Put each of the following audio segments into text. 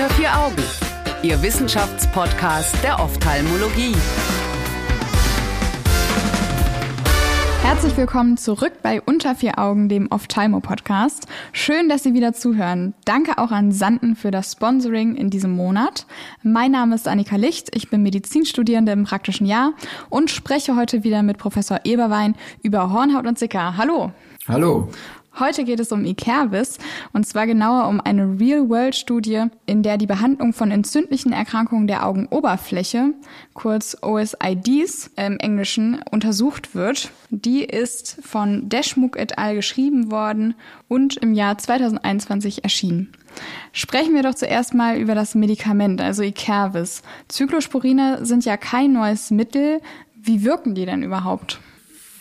Unter vier Augen, Ihr Wissenschaftspodcast der Ophthalmologie. Herzlich willkommen zurück bei Unter vier Augen, dem Ophthalmo-Podcast. Schön, dass Sie wieder zuhören. Danke auch an Sanden für das Sponsoring in diesem Monat. Mein Name ist Annika Licht, ich bin Medizinstudierende im praktischen Jahr und spreche heute wieder mit Professor Eberwein über Hornhaut und Sicker. Hallo. Hallo. Heute geht es um Ikervis und zwar genauer um eine Real-World-Studie, in der die Behandlung von entzündlichen Erkrankungen der Augenoberfläche, kurz OSIDs im Englischen, untersucht wird. Die ist von Deschmuck et al. geschrieben worden und im Jahr 2021 erschienen. Sprechen wir doch zuerst mal über das Medikament, also Ikervis. Zyklosporine sind ja kein neues Mittel. Wie wirken die denn überhaupt?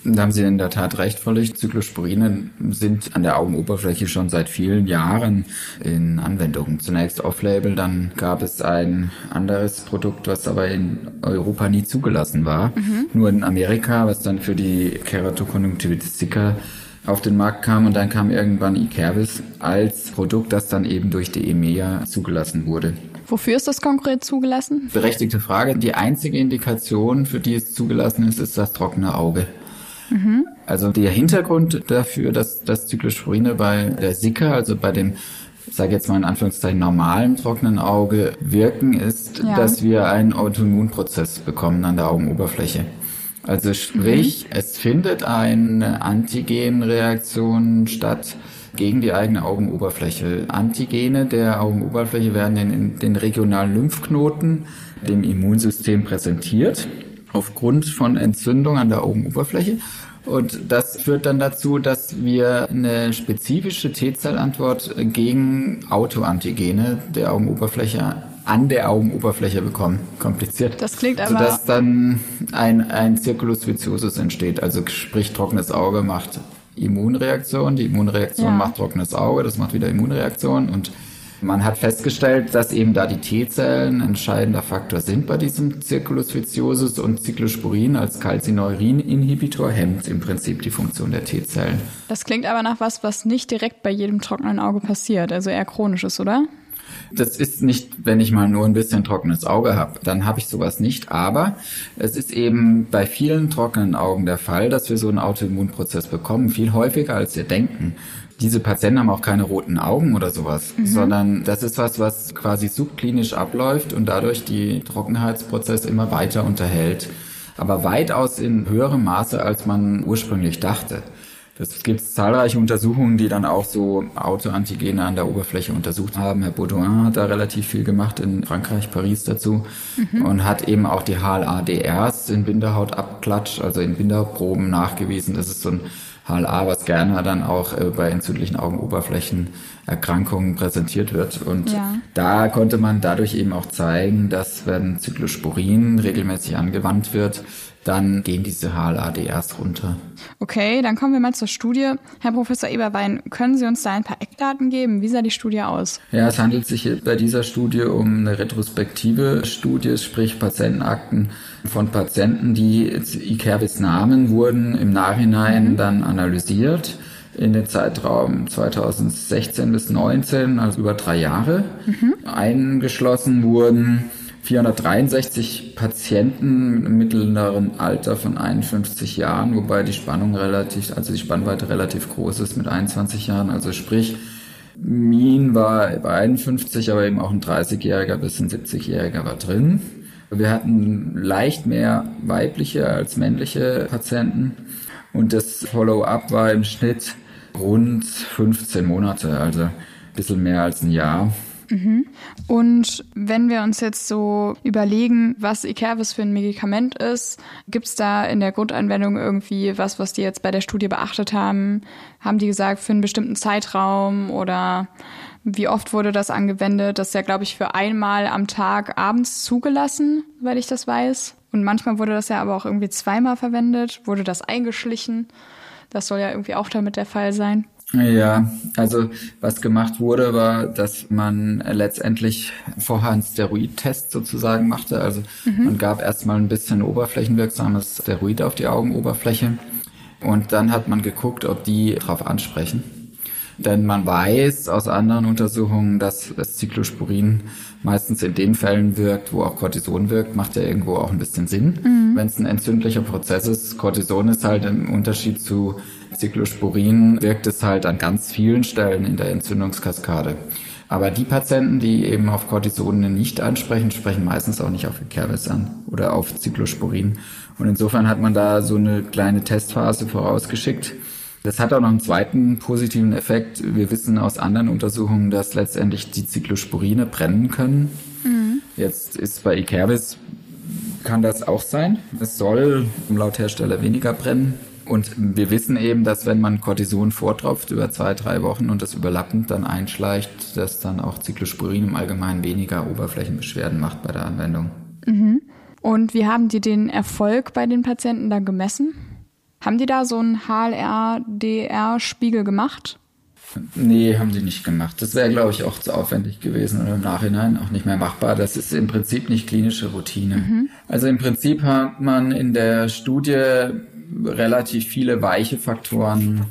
Da haben Sie in der Tat recht, völlig. Zyklosporine sind an der Augenoberfläche schon seit vielen Jahren in Anwendung. Zunächst off-label, dann gab es ein anderes Produkt, was aber in Europa nie zugelassen war. Mhm. Nur in Amerika, was dann für die Keratokonjunktivitis sicca auf den Markt kam und dann kam irgendwann Ikervis als Produkt, das dann eben durch die EMEA zugelassen wurde. Wofür ist das konkret zugelassen? Berechtigte Frage. Die einzige Indikation, für die es zugelassen ist, ist das trockene Auge. Mhm. Also der Hintergrund dafür, dass das Zyklosporine bei der Sicke, also bei dem ich sage jetzt mal in Anführungszeichen normalen trockenen Auge wirken, ist, ja. dass wir einen Autoimmunprozess bekommen an der Augenoberfläche. Also sprich, mhm. es findet eine Antigenreaktion statt gegen die eigene Augenoberfläche. Antigene der Augenoberfläche werden in den regionalen Lymphknoten dem Immunsystem präsentiert aufgrund von Entzündung an der Augenoberfläche. Und das führt dann dazu, dass wir eine spezifische T-Zellantwort gegen Autoantigene der Augenoberfläche an der Augenoberfläche bekommen. Kompliziert. Das klingt aber... Sodass dann ein, ein Circulus viciosus entsteht. Also sprich, trockenes Auge macht Immunreaktion, die Immunreaktion ja. macht trockenes Auge, das macht wieder Immunreaktion und man hat festgestellt, dass eben da die T-Zellen entscheidender Faktor sind bei diesem Circulus viciosus und Cyclosporin als Calcineurin-Inhibitor hemmt im Prinzip die Funktion der T-Zellen. Das klingt aber nach was, was nicht direkt bei jedem trockenen Auge passiert, also eher chronisch ist, oder? Das ist nicht, wenn ich mal nur ein bisschen trockenes Auge habe, dann habe ich sowas nicht. Aber es ist eben bei vielen trockenen Augen der Fall, dass wir so einen Autoimmunprozess bekommen, viel häufiger als wir denken diese Patienten haben auch keine roten Augen oder sowas, mhm. sondern das ist was, was quasi subklinisch abläuft und dadurch die Trockenheitsprozess immer weiter unterhält. Aber weitaus in höherem Maße, als man ursprünglich dachte. Es gibt zahlreiche Untersuchungen, die dann auch so Autoantigene an der Oberfläche untersucht haben. Herr Baudouin hat da relativ viel gemacht in Frankreich, Paris dazu mhm. und hat eben auch die HLA-DRs in Bindehautabklatsch, also in Bindehautproben nachgewiesen. Das ist so ein HLA, was gerne dann auch äh, bei entzündlichen Augenoberflächenerkrankungen präsentiert wird. Und ja. da konnte man dadurch eben auch zeigen, dass wenn Zyklosporin regelmäßig angewandt wird, dann gehen diese HLA-D erst runter. Okay, dann kommen wir mal zur Studie. Herr Professor Eberwein, können Sie uns da ein paar Eckdaten geben? Wie sah die Studie aus? Ja, es handelt sich bei dieser Studie um eine retrospektive Studie, sprich Patientenakten von Patienten, die Ikervis Namen wurden im Nachhinein mhm. dann analysiert in den Zeitraum 2016 bis 2019, also über drei Jahre. Mhm. Eingeschlossen wurden 463 Patienten im mittleren Alter von 51 Jahren, wobei die Spannung relativ, also die Spannweite relativ groß ist mit 21 Jahren. Also sprich, Min war bei 51, aber eben auch ein 30-Jähriger bis ein 70-Jähriger war drin. Wir hatten leicht mehr weibliche als männliche Patienten und das Follow-up war im Schnitt rund 15 Monate, also ein bisschen mehr als ein Jahr. Mhm. Und wenn wir uns jetzt so überlegen, was Ikervis für ein Medikament ist, gibt es da in der Grundanwendung irgendwie was, was die jetzt bei der Studie beachtet haben? Haben die gesagt, für einen bestimmten Zeitraum oder wie oft wurde das angewendet? Das ist ja, glaube ich, für einmal am Tag abends zugelassen, weil ich das weiß. Und manchmal wurde das ja aber auch irgendwie zweimal verwendet, wurde das eingeschlichen. Das soll ja irgendwie auch damit der Fall sein. Ja, also was gemacht wurde, war, dass man letztendlich vorher einen Steroidtest sozusagen machte. Also mhm. man gab erstmal ein bisschen oberflächenwirksames Steroid auf die Augenoberfläche und dann hat man geguckt, ob die darauf ansprechen. Denn man weiß aus anderen Untersuchungen, dass das Cyclosporin meistens in den Fällen wirkt, wo auch Cortison wirkt, macht ja irgendwo auch ein bisschen Sinn. Mhm. Wenn es ein entzündlicher Prozess ist, Cortison ist halt im Unterschied zu Cyclosporin, wirkt es halt an ganz vielen Stellen in der Entzündungskaskade. Aber die Patienten, die eben auf Cortisone nicht ansprechen, sprechen meistens auch nicht auf Ikervis an oder auf Cyclosporin. Und insofern hat man da so eine kleine Testphase vorausgeschickt. Das hat auch noch einen zweiten positiven Effekt. Wir wissen aus anderen Untersuchungen, dass letztendlich die Cyclosporine brennen können. Mhm. Jetzt ist bei Ikervis kann das auch sein. Es soll laut Hersteller weniger brennen. Und wir wissen eben, dass wenn man Cortison vortropft über zwei, drei Wochen und das überlappend dann einschleicht, dass dann auch Cyclosporin im Allgemeinen weniger Oberflächenbeschwerden macht bei der Anwendung. Mhm. Und wie haben die den Erfolg bei den Patienten da gemessen? Haben die da so einen HLR-DR-Spiegel gemacht? Nee, haben sie nicht gemacht. Das wäre, glaube ich, auch zu aufwendig gewesen oder im Nachhinein auch nicht mehr machbar. Das ist im Prinzip nicht klinische Routine. Mhm. Also im Prinzip hat man in der Studie relativ viele weiche Faktoren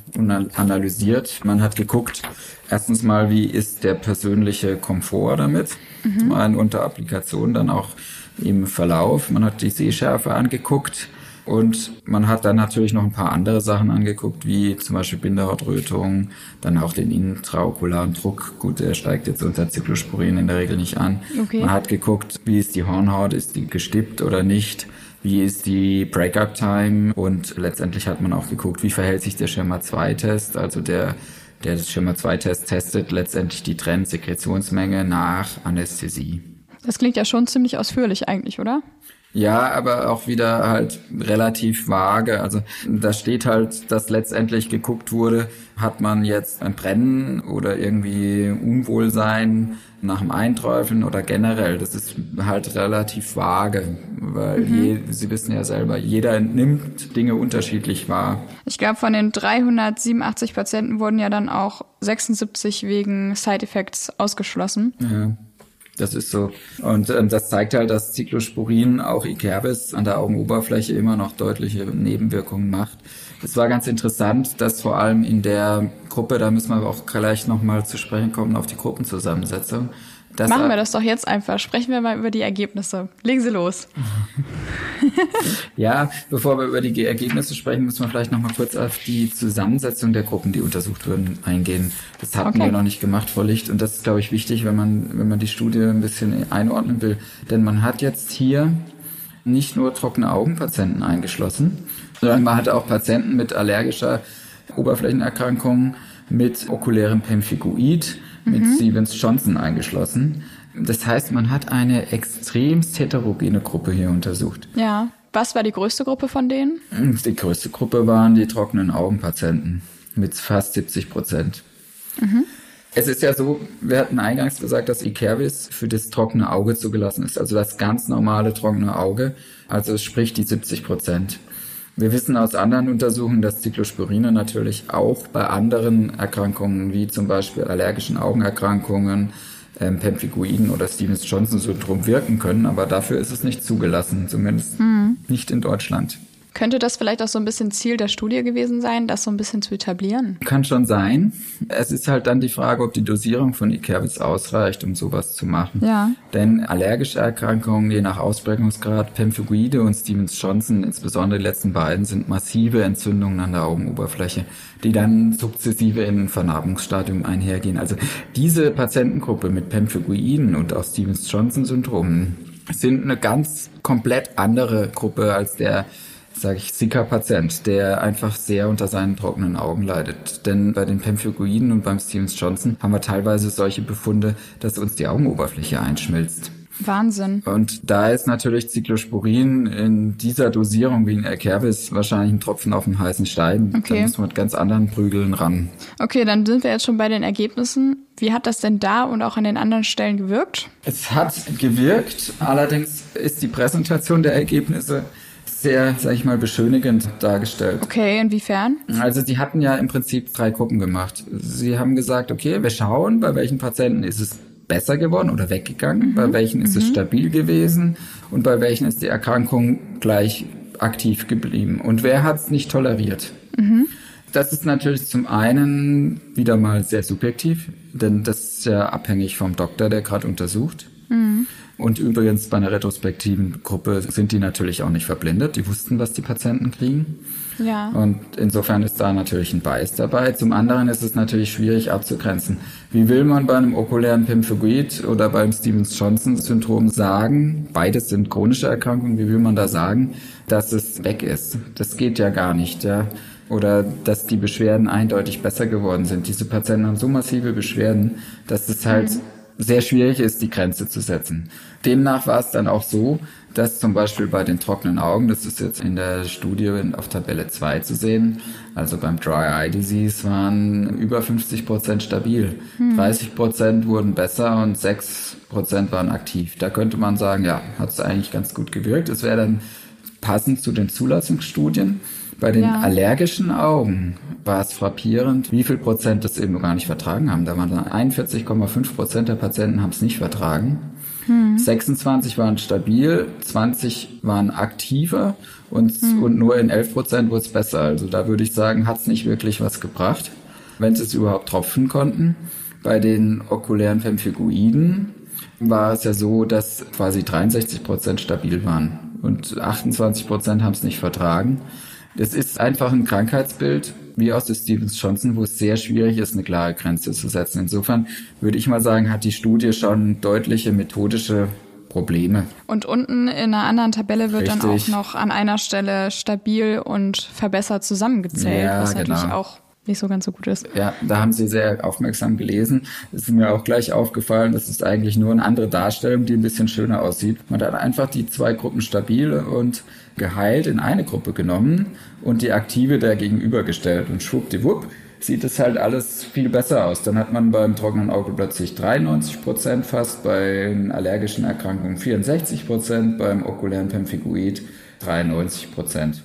analysiert. Man hat geguckt, erstens mal, wie ist der persönliche Komfort damit, mhm. zum einen unter Applikation, dann auch im Verlauf. Man hat die Sehschärfe angeguckt und man hat dann natürlich noch ein paar andere Sachen angeguckt, wie zum Beispiel Bindehautrötung, dann auch den intraokularen Druck. Gut, der steigt jetzt unter Zyklosporin in der Regel nicht an. Okay. Man hat geguckt, wie ist die Hornhaut, ist die gestippt oder nicht wie ist die Breakup-Time und letztendlich hat man auch geguckt, wie verhält sich der Schema-2-Test, also der der das Schema-2-Test testet letztendlich die Trendsekretionsmenge nach Anästhesie. Das klingt ja schon ziemlich ausführlich eigentlich, oder? Ja, aber auch wieder halt relativ vage. Also da steht halt, dass letztendlich geguckt wurde, hat man jetzt ein Brennen oder irgendwie Unwohlsein nach dem Einträufeln oder generell. Das ist halt relativ vage, weil mhm. je, Sie wissen ja selber, jeder nimmt Dinge unterschiedlich wahr. Ich glaube, von den 387 Patienten wurden ja dann auch 76 wegen Side Effects ausgeschlossen. Ja. Das ist so. Und ähm, das zeigt halt, dass Cyclosporin auch Ikerbis an der Augenoberfläche immer noch deutliche Nebenwirkungen macht. Es war ganz interessant, dass vor allem in der Gruppe, da müssen wir auch gleich nochmal zu sprechen kommen, auf die Gruppenzusammensetzung, das Machen wir das doch jetzt einfach. Sprechen wir mal über die Ergebnisse. Legen Sie los. ja, bevor wir über die Ergebnisse sprechen, müssen wir vielleicht noch mal kurz auf die Zusammensetzung der Gruppen, die untersucht wurden, eingehen. Das hatten okay. wir noch nicht gemacht vor Licht und das ist, glaube ich, wichtig, wenn man, wenn man die Studie ein bisschen einordnen will. Denn man hat jetzt hier nicht nur trockene Augenpatienten eingeschlossen, sondern man hat auch Patienten mit allergischer Oberflächenerkrankung, mit okulärem Pemphiguid, mit mhm. Stevens-Johnson eingeschlossen. Das heißt, man hat eine extremst heterogene Gruppe hier untersucht. Ja. Was war die größte Gruppe von denen? Die größte Gruppe waren die trockenen Augenpatienten mit fast 70 Prozent. Mhm. Es ist ja so, wir hatten eingangs gesagt, dass Ikervis für das trockene Auge zugelassen ist, also das ganz normale trockene Auge, also sprich die 70 Prozent. Wir wissen aus anderen Untersuchungen, dass Cyclosporine natürlich auch bei anderen Erkrankungen, wie zum Beispiel allergischen Augenerkrankungen, ähm, Pemphigoiden oder Stevens-Johnson-Syndrom wirken können, aber dafür ist es nicht zugelassen, zumindest mhm. nicht in Deutschland. Könnte das vielleicht auch so ein bisschen Ziel der Studie gewesen sein, das so ein bisschen zu etablieren? Kann schon sein. Es ist halt dann die Frage, ob die Dosierung von Ikervis ausreicht, um sowas zu machen. Ja. Denn allergische Erkrankungen, je nach Ausprägungsgrad, Pemphigoide und Stevens-Johnson, insbesondere die letzten beiden, sind massive Entzündungen an der Augenoberfläche, die dann sukzessive in ein Vernarbungsstadium einhergehen. Also diese Patientengruppe mit Pemphigoiden und auch Stevens-Johnson-Syndromen sind eine ganz komplett andere Gruppe als der sage ich, Zika-Patient, der einfach sehr unter seinen trockenen Augen leidet. Denn bei den Pemphigoiden und beim Stevens-Johnson haben wir teilweise solche Befunde, dass uns die Augenoberfläche einschmilzt. Wahnsinn. Und da ist natürlich Cyclosporin in dieser Dosierung wie in Erkerbis wahrscheinlich ein Tropfen auf dem heißen Stein. Okay. Da muss man mit ganz anderen Prügeln ran. Okay, dann sind wir jetzt schon bei den Ergebnissen. Wie hat das denn da und auch an den anderen Stellen gewirkt? Es hat gewirkt. Allerdings ist die Präsentation der Ergebnisse sehr, sag ich mal, beschönigend dargestellt. Okay, inwiefern? Also sie hatten ja im Prinzip drei Gruppen gemacht. Sie haben gesagt, okay, wir schauen, bei welchen Patienten ist es besser geworden oder weggegangen, mhm. bei welchen ist mhm. es stabil gewesen und bei welchen ist die Erkrankung gleich aktiv geblieben. Und wer hat es nicht toleriert? Mhm. Das ist natürlich zum einen wieder mal sehr subjektiv, denn das ist ja abhängig vom Doktor, der gerade untersucht. Mhm. Und übrigens bei einer retrospektiven Gruppe sind die natürlich auch nicht verblindet. Die wussten, was die Patienten kriegen. Ja. Und insofern ist da natürlich ein Bias dabei. Zum anderen ist es natürlich schwierig abzugrenzen. Wie will man bei einem okulären Pemphigoid oder beim Stevens-Johnson-Syndrom sagen, beides sind chronische Erkrankungen, wie will man da sagen, dass es weg ist? Das geht ja gar nicht. Ja oder dass die Beschwerden eindeutig besser geworden sind. Diese Patienten haben so massive Beschwerden, dass es halt mhm. Sehr schwierig ist, die Grenze zu setzen. Demnach war es dann auch so, dass zum Beispiel bei den trockenen Augen, das ist jetzt in der Studie auf Tabelle 2 zu sehen, also beim Dry Eye Disease waren über 50 Prozent stabil. Hm. 30 Prozent wurden besser und 6 Prozent waren aktiv. Da könnte man sagen, ja, hat es eigentlich ganz gut gewirkt. Es wäre dann passend zu den Zulassungsstudien. Bei den ja. allergischen Augen war es frappierend, wie viel Prozent das eben gar nicht vertragen haben. Da waren dann 41,5 Prozent der Patienten haben es nicht vertragen. Hm. 26 waren stabil, 20 waren aktiver und, hm. und nur in 11 Prozent wurde es besser. Also da würde ich sagen, hat es nicht wirklich was gebracht, wenn sie es überhaupt tropfen konnten. Bei den okulären Pemphigoiden war es ja so, dass quasi 63 Prozent stabil waren und 28 Prozent haben es nicht vertragen. Das ist einfach ein Krankheitsbild, wie aus der Stevens Johnson, wo es sehr schwierig ist, eine klare Grenze zu setzen. Insofern würde ich mal sagen, hat die Studie schon deutliche methodische Probleme. Und unten in einer anderen Tabelle wird Richtig. dann auch noch an einer Stelle stabil und verbessert zusammengezählt, ja, was natürlich genau. auch nicht so ganz so gut ist. Ja, da haben Sie sehr aufmerksam gelesen. Es ist mir auch gleich aufgefallen, das ist eigentlich nur eine andere Darstellung, die ein bisschen schöner aussieht. Man hat einfach die zwei Gruppen stabil und geheilt in eine Gruppe genommen und die aktive der gegenübergestellt und schwuppdiwupp sieht es halt alles viel besser aus. Dann hat man beim trockenen Auge plötzlich 93 Prozent fast, bei allergischen Erkrankungen 64 Prozent, beim okulären Pemphigoid 93 Prozent.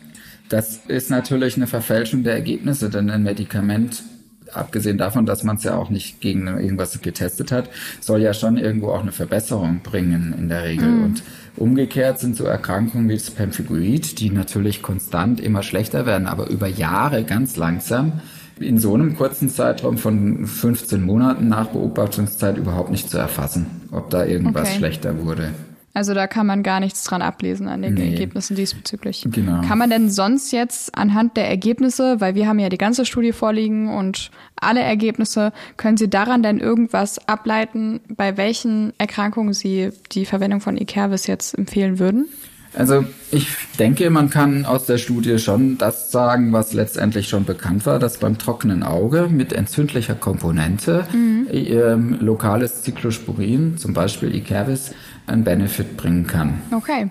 Das ist natürlich eine Verfälschung der Ergebnisse, denn ein Medikament, abgesehen davon, dass man es ja auch nicht gegen irgendwas getestet hat, soll ja schon irgendwo auch eine Verbesserung bringen in der Regel. Mhm. Und umgekehrt sind so Erkrankungen wie das Pemphigoid, die natürlich konstant immer schlechter werden, aber über Jahre ganz langsam in so einem kurzen Zeitraum von 15 Monaten nach Beobachtungszeit überhaupt nicht zu erfassen, ob da irgendwas okay. schlechter wurde. Also da kann man gar nichts dran ablesen an den nee. Ergebnissen diesbezüglich. Genau. Kann man denn sonst jetzt anhand der Ergebnisse, weil wir haben ja die ganze Studie vorliegen und alle Ergebnisse, können Sie daran denn irgendwas ableiten, bei welchen Erkrankungen Sie die Verwendung von Ekervis jetzt empfehlen würden? Also ich denke, man kann aus der Studie schon das sagen, was letztendlich schon bekannt war, dass beim trockenen Auge mit entzündlicher Komponente mhm. äh, lokales Cyclosporin, zum Beispiel Ikervis, einen Benefit bringen kann. Okay.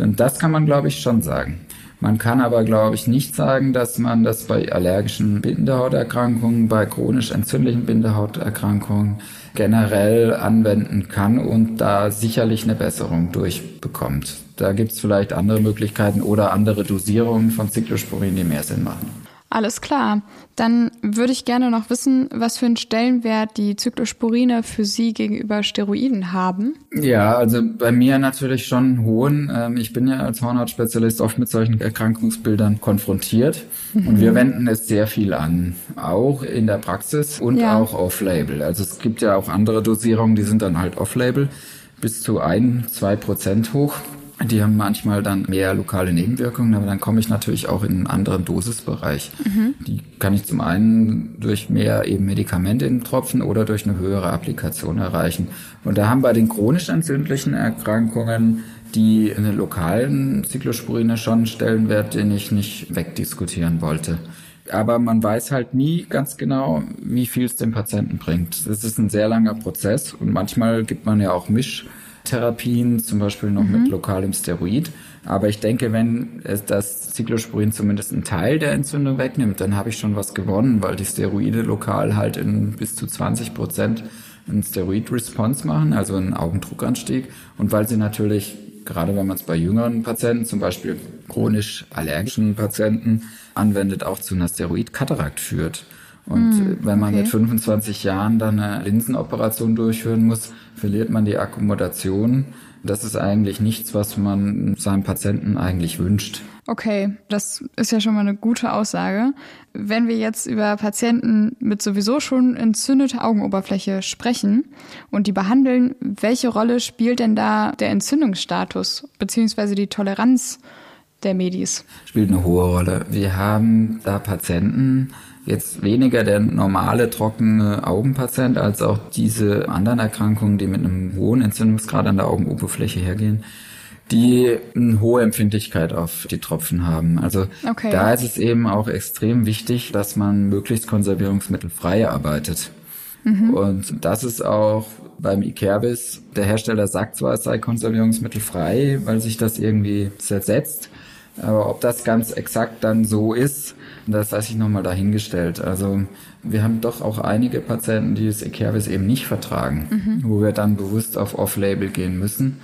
Und das kann man, glaube ich, schon sagen. Man kann aber, glaube ich, nicht sagen, dass man das bei allergischen Bindehauterkrankungen, bei chronisch entzündlichen Bindehauterkrankungen generell anwenden kann und da sicherlich eine Besserung durchbekommt. Da gibt es vielleicht andere Möglichkeiten oder andere Dosierungen von Cyclosporin, die mehr Sinn machen. Alles klar. Dann würde ich gerne noch wissen, was für einen Stellenwert die Zyklosporine für Sie gegenüber Steroiden haben. Ja, also bei mir natürlich schon hohen. Ähm, ich bin ja als Hornhautspezialist oft mit solchen Erkrankungsbildern konfrontiert mhm. und wir wenden es sehr viel an, auch in der Praxis und ja. auch off-label. Also es gibt ja auch andere Dosierungen, die sind dann halt off-label bis zu ein, zwei Prozent hoch. Die haben manchmal dann mehr lokale Nebenwirkungen, aber dann komme ich natürlich auch in einen anderen Dosisbereich. Mhm. Die kann ich zum einen durch mehr eben Medikamente in Tropfen oder durch eine höhere Applikation erreichen. Und da haben bei den chronisch entzündlichen Erkrankungen die in den lokalen Cyclosporine schon einen Stellenwert, den ich nicht wegdiskutieren wollte. Aber man weiß halt nie ganz genau, wie viel es dem Patienten bringt. Das ist ein sehr langer Prozess und manchmal gibt man ja auch Misch Therapien, zum Beispiel noch mhm. mit lokalem Steroid. Aber ich denke, wenn es das Cyclosporin zumindest einen Teil der Entzündung wegnimmt, dann habe ich schon was gewonnen, weil die Steroide lokal halt in bis zu 20 Prozent einen Steroid-Response machen, also einen Augendruckanstieg. Und weil sie natürlich, gerade wenn man es bei jüngeren Patienten, zum Beispiel chronisch allergischen Patienten, anwendet, auch zu einer Steroid-Katarakt führt. Und mm, wenn man okay. mit 25 Jahren dann eine Linsenoperation durchführen muss, verliert man die Akkommodation Das ist eigentlich nichts, was man seinem Patienten eigentlich wünscht. Okay, das ist ja schon mal eine gute Aussage. Wenn wir jetzt über Patienten mit sowieso schon entzündeter Augenoberfläche sprechen und die behandeln, welche Rolle spielt denn da der Entzündungsstatus beziehungsweise die Toleranz der Medis? Spielt eine hohe Rolle. Wir haben da Patienten, jetzt weniger der normale trockene Augenpatient als auch diese anderen Erkrankungen, die mit einem hohen Entzündungsgrad an der Augenoberfläche hergehen, die eine hohe Empfindlichkeit auf die Tropfen haben. Also okay. da ist es eben auch extrem wichtig, dass man möglichst konservierungsmittelfrei arbeitet. Mhm. Und das ist auch beim Ikerbis, der Hersteller sagt zwar, es sei konservierungsmittelfrei, weil sich das irgendwie zersetzt, aber ob das ganz exakt dann so ist, das lasse ich nochmal dahingestellt. Also wir haben doch auch einige Patienten, die das Ekervis eben nicht vertragen, mhm. wo wir dann bewusst auf Off-Label gehen müssen,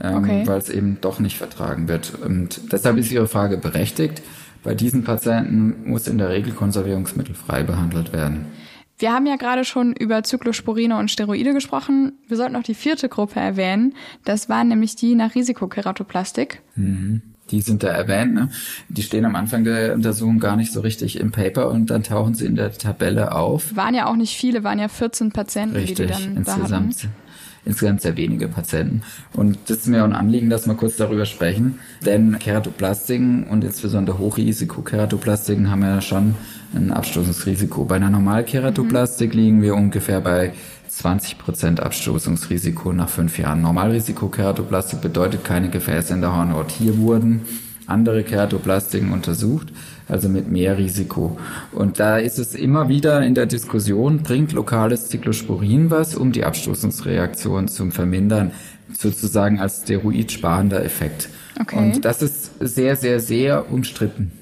ähm, okay. weil es eben doch nicht vertragen wird. Und deshalb ist Ihre Frage berechtigt. Bei diesen Patienten muss in der Regel Konservierungsmittel frei behandelt werden. Wir haben ja gerade schon über Zyklosporine und Steroide gesprochen. Wir sollten noch die vierte Gruppe erwähnen. Das waren nämlich die nach Risikokeratoplastik. Mhm die sind da erwähnt, ne? die stehen am Anfang der Untersuchung gar nicht so richtig im Paper und dann tauchen sie in der Tabelle auf. Waren ja auch nicht viele, waren ja 14 Patienten, richtig, die die dann insgesamt, da insgesamt sehr wenige Patienten. Und das ist mir auch ein Anliegen, dass wir kurz darüber sprechen, denn Keratoplastiken und insbesondere Hochrisiko-Keratoplastiken haben ja schon ein Abstoßungsrisiko. Bei einer Normalkeratoplastik mhm. liegen wir ungefähr bei 20% Abstoßungsrisiko nach fünf Jahren. Normalrisiko-Keratoplastik bedeutet keine Gefäße in der Hornhaut. Hier wurden andere Keratoplastiken untersucht, also mit mehr Risiko. Und da ist es immer wieder in der Diskussion, bringt lokales Cyclosporin was, um die Abstoßungsreaktion zu vermindern, sozusagen als steroidsparender Effekt. Okay. Und das ist sehr, sehr, sehr umstritten.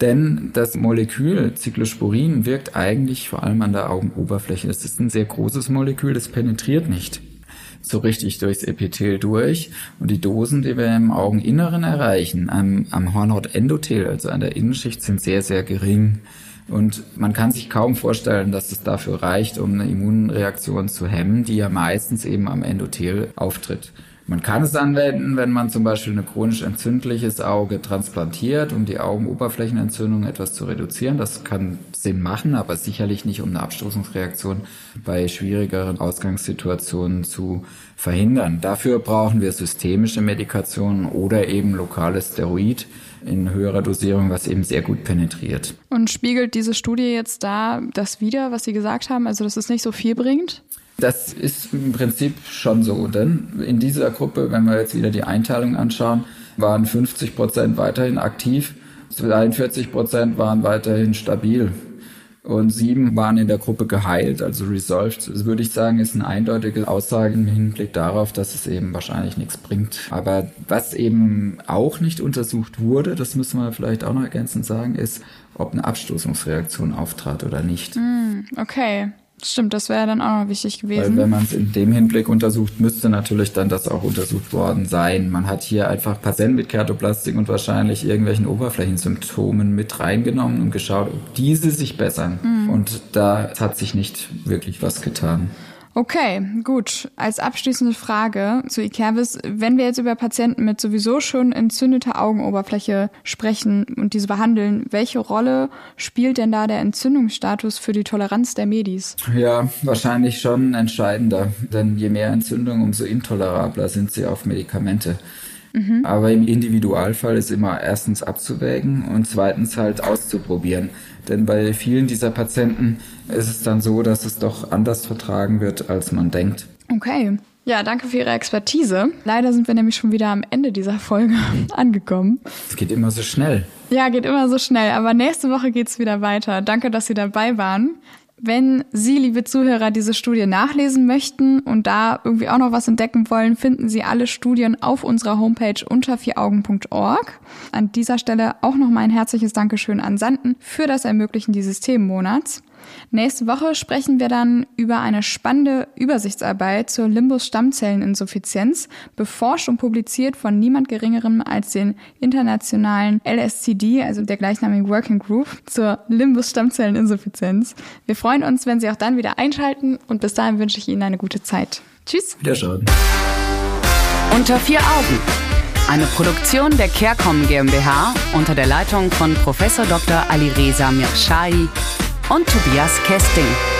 Denn das Molekül Cyclosporin wirkt eigentlich vor allem an der Augenoberfläche. Es ist ein sehr großes Molekül, das penetriert nicht so richtig durchs Epithel durch. Und die Dosen, die wir im Augeninneren erreichen, am, am Hornhautendothel, also an der Innenschicht, sind sehr, sehr gering. Und man kann sich kaum vorstellen, dass es dafür reicht, um eine Immunreaktion zu hemmen, die ja meistens eben am Endothel auftritt. Man kann es anwenden, wenn man zum Beispiel ein chronisch entzündliches Auge transplantiert, um die Augenoberflächenentzündung etwas zu reduzieren. Das kann Sinn machen, aber sicherlich nicht, um eine Abstoßungsreaktion bei schwierigeren Ausgangssituationen zu verhindern. Dafür brauchen wir systemische Medikationen oder eben lokales Steroid in höherer Dosierung, was eben sehr gut penetriert. Und spiegelt diese Studie jetzt da das wieder, was Sie gesagt haben, also dass es nicht so viel bringt? Das ist im Prinzip schon so, denn in dieser Gruppe, wenn wir jetzt wieder die Einteilung anschauen, waren 50 Prozent weiterhin aktiv, 42 Prozent waren weiterhin stabil und sieben waren in der Gruppe geheilt, also resolved. Das würde ich sagen, ist eine eindeutige Aussage im Hinblick darauf, dass es eben wahrscheinlich nichts bringt. Aber was eben auch nicht untersucht wurde, das müssen wir vielleicht auch noch ergänzend sagen, ist, ob eine Abstoßungsreaktion auftrat oder nicht. Hm, okay. Stimmt, das wäre dann auch noch wichtig gewesen. Weil wenn man es in dem Hinblick untersucht, müsste natürlich dann das auch untersucht worden sein. Man hat hier einfach Patienten mit Kertoplastik und wahrscheinlich irgendwelchen Oberflächensymptomen mit reingenommen und geschaut, ob diese sich bessern. Mhm. Und da hat sich nicht wirklich was getan. Okay, gut. Als abschließende Frage zu Ikervis, wenn wir jetzt über Patienten mit sowieso schon entzündeter Augenoberfläche sprechen und diese behandeln, welche Rolle spielt denn da der Entzündungsstatus für die Toleranz der Medis? Ja, wahrscheinlich schon entscheidender, denn je mehr Entzündung, umso intolerabler sind sie auf Medikamente. Mhm. Aber im Individualfall ist immer erstens abzuwägen und zweitens halt auszuprobieren. Denn bei vielen dieser Patienten ist es dann so, dass es doch anders vertragen wird, als man denkt. Okay. Ja, danke für Ihre Expertise. Leider sind wir nämlich schon wieder am Ende dieser Folge angekommen. Es geht immer so schnell. Ja, geht immer so schnell. Aber nächste Woche geht's wieder weiter. Danke, dass Sie dabei waren. Wenn Sie, liebe Zuhörer, diese Studie nachlesen möchten und da irgendwie auch noch was entdecken wollen, finden Sie alle Studien auf unserer Homepage unter vieraugen.org. An dieser Stelle auch noch mal ein herzliches Dankeschön an Sanden für das Ermöglichen dieses Themenmonats. Nächste Woche sprechen wir dann über eine spannende Übersichtsarbeit zur Limbus-Stammzelleninsuffizienz, beforscht und publiziert von niemand Geringerem als den internationalen LSCD, also der gleichnamigen Working Group zur Limbus-Stammzelleninsuffizienz. Wir freuen uns, wenn Sie auch dann wieder einschalten und bis dahin wünsche ich Ihnen eine gute Zeit. Tschüss. Wiederschauen. Unter vier Augen. Eine Produktion der CareCom GmbH unter der Leitung von Prof. Dr. Alireza Mirshahi und Tobias Kesting.